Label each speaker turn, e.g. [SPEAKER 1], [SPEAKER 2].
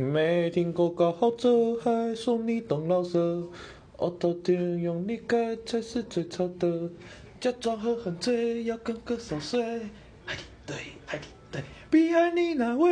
[SPEAKER 1] 没听过高好者，还说你懂老舍。我头天用你盖才是最潮的，假装喝很醉，要跟歌手睡。爱你对，爱你对，比爱你哪位？